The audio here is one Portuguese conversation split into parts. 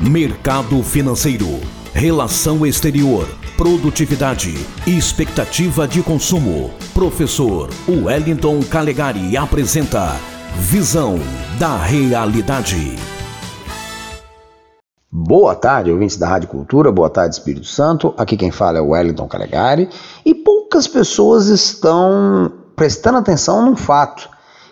mercado financeiro, relação exterior, produtividade expectativa de consumo. Professor Wellington Calegari apresenta Visão da Realidade. Boa tarde, ouvintes da Rádio Cultura, boa tarde, Espírito Santo. Aqui quem fala é o Wellington Calegari e poucas pessoas estão prestando atenção num fato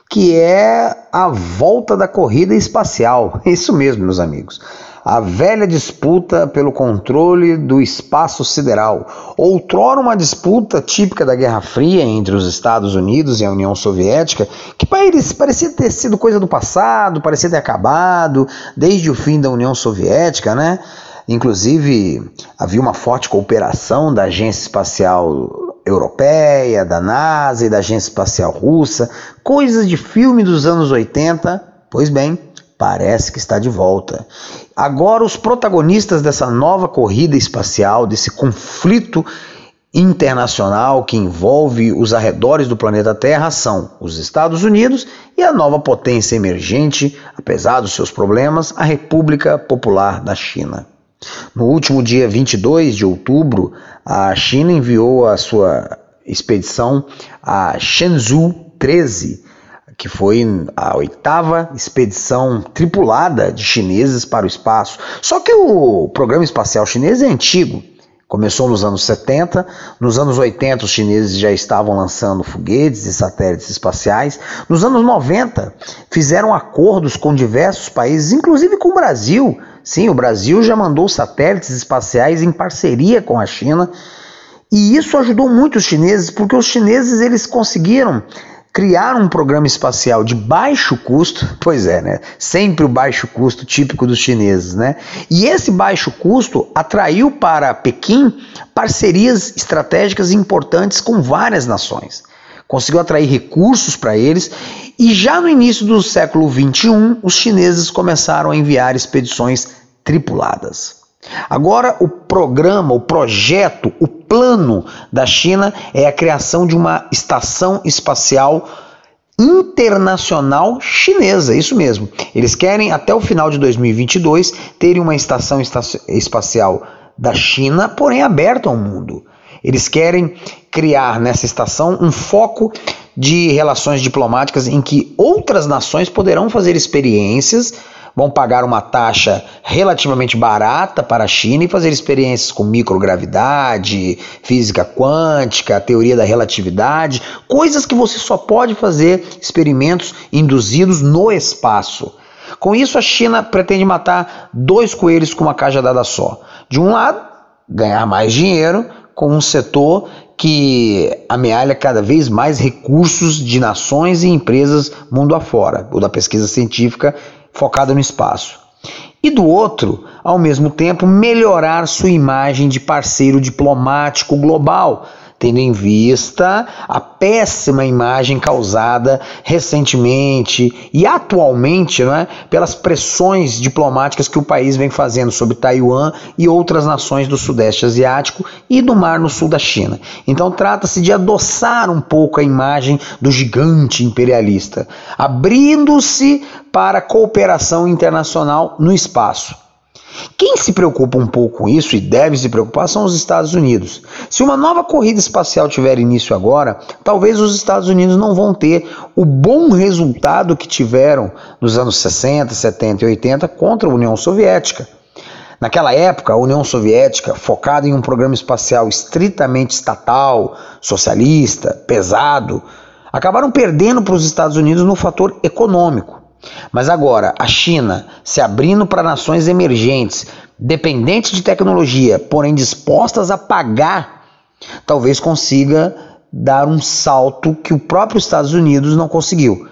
que é a volta da corrida espacial. Isso mesmo, meus amigos a velha disputa pelo controle do espaço sideral, outrora uma disputa típica da Guerra Fria entre os Estados Unidos e a União Soviética, que parecia ter sido coisa do passado, parecia ter acabado desde o fim da União Soviética, né? Inclusive, havia uma forte cooperação da Agência Espacial Europeia, da NASA e da Agência Espacial Russa, coisas de filme dos anos 80. Pois bem, parece que está de volta. Agora, os protagonistas dessa nova corrida espacial, desse conflito internacional que envolve os arredores do planeta Terra são os Estados Unidos e a nova potência emergente, apesar dos seus problemas, a República Popular da China. No último dia 22 de outubro, a China enviou a sua expedição a Shenzhou 13 que foi a oitava expedição tripulada de chineses para o espaço. Só que o programa espacial chinês é antigo. Começou nos anos 70, nos anos 80 os chineses já estavam lançando foguetes e satélites espaciais. Nos anos 90 fizeram acordos com diversos países, inclusive com o Brasil. Sim, o Brasil já mandou satélites espaciais em parceria com a China. E isso ajudou muito os chineses, porque os chineses eles conseguiram criar um programa espacial de baixo custo, pois é, né? Sempre o baixo custo típico dos chineses, né? E esse baixo custo atraiu para Pequim parcerias estratégicas importantes com várias nações. Conseguiu atrair recursos para eles e já no início do século 21, os chineses começaram a enviar expedições tripuladas. Agora, o programa, o projeto, o plano da China é a criação de uma estação espacial internacional chinesa, isso mesmo. Eles querem até o final de 2022 terem uma estação espacial da China, porém aberta ao mundo. Eles querem criar nessa estação um foco de relações diplomáticas em que outras nações poderão fazer experiências vão pagar uma taxa relativamente barata para a China e fazer experiências com microgravidade, física quântica, teoria da relatividade, coisas que você só pode fazer experimentos induzidos no espaço. Com isso, a China pretende matar dois coelhos com uma cajadada só. De um lado, ganhar mais dinheiro com um setor que amealha cada vez mais recursos de nações e empresas mundo afora, o da pesquisa científica focada no espaço. E do outro, ao mesmo tempo, melhorar sua imagem de parceiro diplomático global, tendo em vista a péssima imagem causada recentemente e atualmente é, pelas pressões diplomáticas que o país vem fazendo sobre Taiwan e outras nações do Sudeste Asiático e do Mar no Sul da China. Então trata-se de adoçar um pouco a imagem do gigante imperialista, abrindo-se para cooperação internacional no espaço. Quem se preocupa um pouco com isso e deve se preocupar são os Estados Unidos. Se uma nova corrida espacial tiver início agora, talvez os Estados Unidos não vão ter o bom resultado que tiveram nos anos 60, 70 e 80 contra a União Soviética. Naquela época, a União Soviética, focada em um programa espacial estritamente estatal, socialista, pesado, acabaram perdendo para os Estados Unidos no fator econômico. Mas agora, a China se abrindo para nações emergentes, dependentes de tecnologia, porém dispostas a pagar, talvez consiga dar um salto que o próprio Estados Unidos não conseguiu.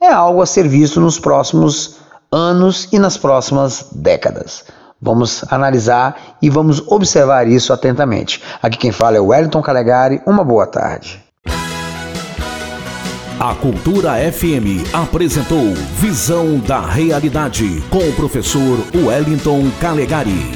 É algo a ser visto nos próximos anos e nas próximas décadas. Vamos analisar e vamos observar isso atentamente. Aqui quem fala é o Wellington Calegari. Uma boa tarde. A Cultura FM apresentou Visão da Realidade com o professor Wellington Calegari.